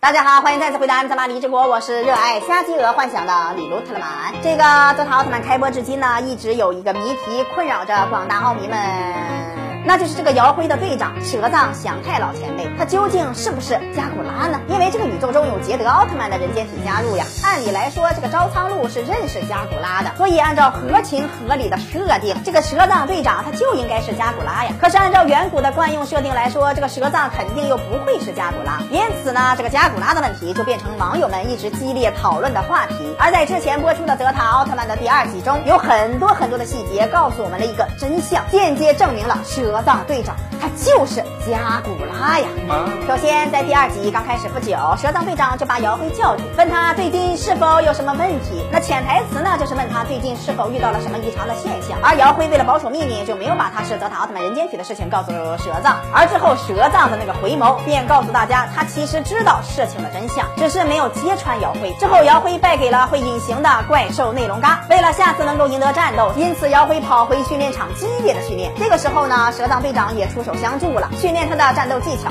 大家好，欢迎再次回到安德玛离直播，我是热爱瞎鸡鹅幻想的李卢特勒曼。这个《泽塔奥特曼》开播至今呢，一直有一个谜题困扰着广大奥迷们。那就是这个姚辉的队长蛇藏祥太老前辈，他究竟是不是加古拉呢？因为这个宇宙中有捷德奥特曼的人间体加入呀。按理来说，这个招仓路是认识加古拉的，所以按照合情合理的设定，这个蛇藏队长他就应该是加古拉呀。可是按照远古的惯用设定来说，这个蛇藏肯定又不会是加古拉，因此呢，这个加古拉的问题就变成网友们一直激烈讨论的话题。而在之前播出的德塔奥特曼的第二集中，有很多很多的细节告诉我们了一个真相，间接证明了蛇藏队长。他就是加古拉呀！首先，在第二集刚开始不久，蛇藏队长就把姚辉叫住，问他最近是否有什么问题。那潜台词呢，就是问他最近是否遇到了什么异常的现象。而姚辉为了保守秘密，就没有把他是泽塔奥特曼人间体的事情告诉蛇藏。而之后，蛇藏的那个回眸便告诉大家，他其实知道事情的真相，只是没有揭穿姚辉。之后，姚辉败给了会隐形的怪兽内龙嘎。为了下次能够赢得战斗，因此姚辉跑回训练场激烈的训练。这个时候呢，蛇藏队长也出手。相助了，训练他的战斗技巧。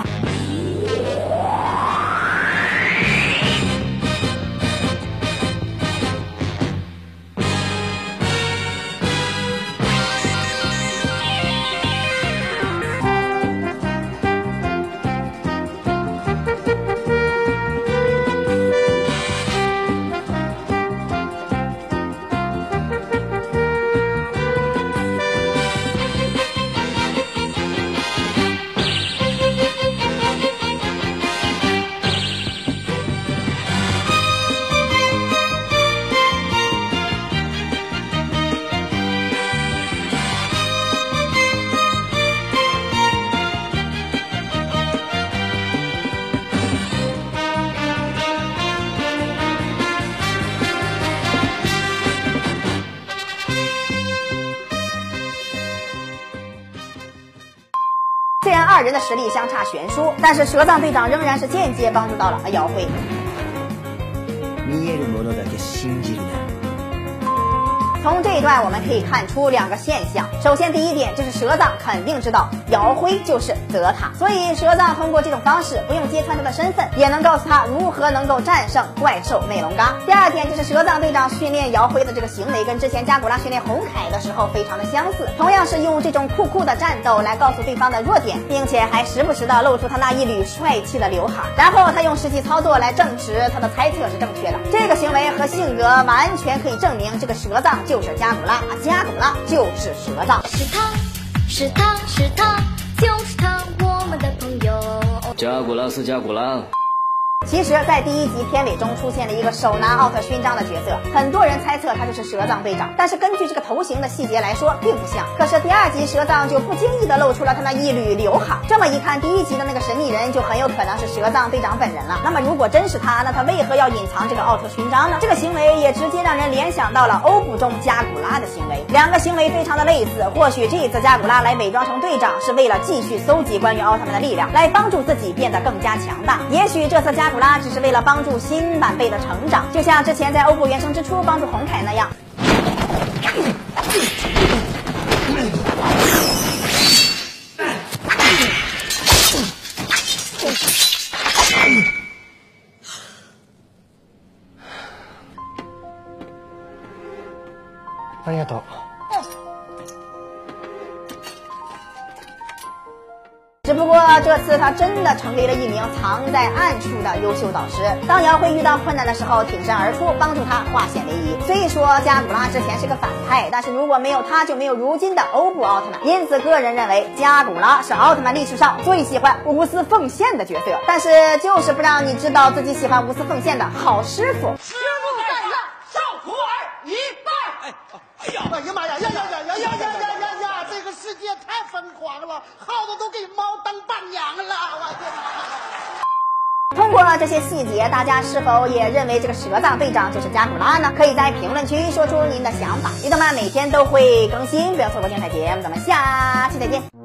二人的实力相差悬殊，但是蛇藏队长仍然是间接帮助到了姚辉。从这一段我们可以看出两个现象。首先，第一点就是蛇藏肯定知道姚辉就是德塔，所以蛇藏通过这种方式，不用揭穿他的身份，也能告诉他如何能够战胜怪兽内龙嘎。第二点就是蛇藏队长训练姚辉的这个行为，跟之前加古拉训练红凯的时候非常的相似，同样是用这种酷酷的战斗来告诉对方的弱点，并且还时不时的露出他那一缕帅气的刘海，然后他用实际操作来证实他的猜测是正确的。这个行为和性格完全可以证明这个蛇藏。就是加古拉啊，加古拉就是蛇藏，是他是他是他就是他，我们的朋友。加古拉斯加古拉。其实，在第一集片尾中出现了一个手拿奥特勋章的角色，很多人猜测他就是蛇藏队长，但是根据这个头型的细节来说，并不像。可是第二集蛇藏就不经意的露出了他那一缕刘海，这么一看，第一集的那个神秘人就很有可能是蛇藏队长本人了。那么如果真是他，那他为何要隐藏这个奥特勋章呢？这个行为也直接让人联想到了欧布中加古拉的行为，两个行为非常的类似。或许这一次加古拉来伪装成队长，是为了继续搜集关于奥特曼的力量，来帮助自己变得更加强大。也许这次加古拉只是为了帮助新版辈的成长，就像之前在欧布原生之初帮助红凯那样。ありがとう。 只不过这次他真的成为了一名藏在暗处的优秀导师。当姚辉遇到困难的时候，挺身而出，帮助他化险为夷。虽说加古拉之前是个反派，但是如果没有他，就没有如今的欧布奥特曼。因此，个人认为加古拉是奥特曼历史上最喜欢无私奉献的角色。但是，就是不让你知道自己喜欢无私奉献的好师傅。师傅耗子都给猫当伴娘了，我天！通过这些细节，大家是否也认为这个蛇藏队长就是加古拉呢？可以在评论区说出您的想法。鱼动漫每天都会更新，不要错过精彩节目，咱们下期再见。